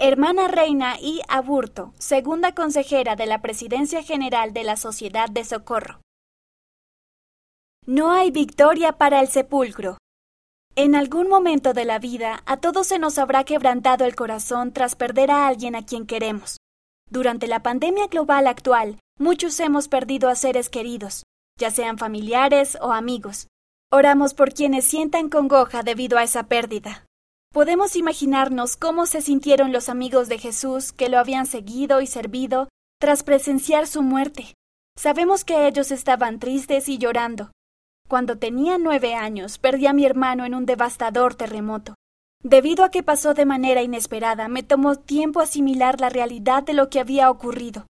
Hermana Reina I. Aburto, segunda consejera de la Presidencia General de la Sociedad de Socorro. No hay victoria para el sepulcro. En algún momento de la vida a todos se nos habrá quebrantado el corazón tras perder a alguien a quien queremos. Durante la pandemia global actual, muchos hemos perdido a seres queridos, ya sean familiares o amigos. Oramos por quienes sientan congoja debido a esa pérdida. Podemos imaginarnos cómo se sintieron los amigos de Jesús que lo habían seguido y servido tras presenciar su muerte. Sabemos que ellos estaban tristes y llorando. Cuando tenía nueve años perdí a mi hermano en un devastador terremoto. Debido a que pasó de manera inesperada, me tomó tiempo asimilar la realidad de lo que había ocurrido.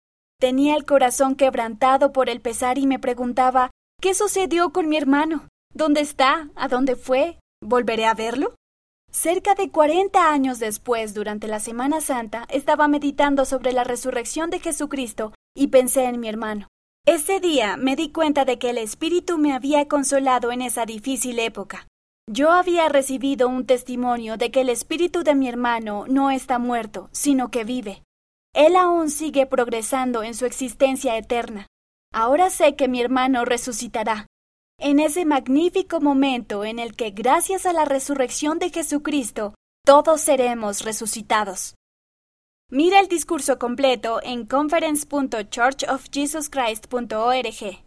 Tenía el corazón quebrantado por el pesar y me preguntaba ¿Qué sucedió con mi hermano? ¿Dónde está? ¿A dónde fue? ¿Volveré a verlo? Cerca de cuarenta años después, durante la Semana Santa, estaba meditando sobre la resurrección de Jesucristo y pensé en mi hermano. Ese día me di cuenta de que el Espíritu me había consolado en esa difícil época. Yo había recibido un testimonio de que el espíritu de mi hermano no está muerto, sino que vive. Él aún sigue progresando en su existencia eterna. Ahora sé que mi hermano resucitará en ese magnífico momento en el que gracias a la resurrección de Jesucristo todos seremos resucitados. Mira el discurso completo en conference.churchofjesuschrist.org.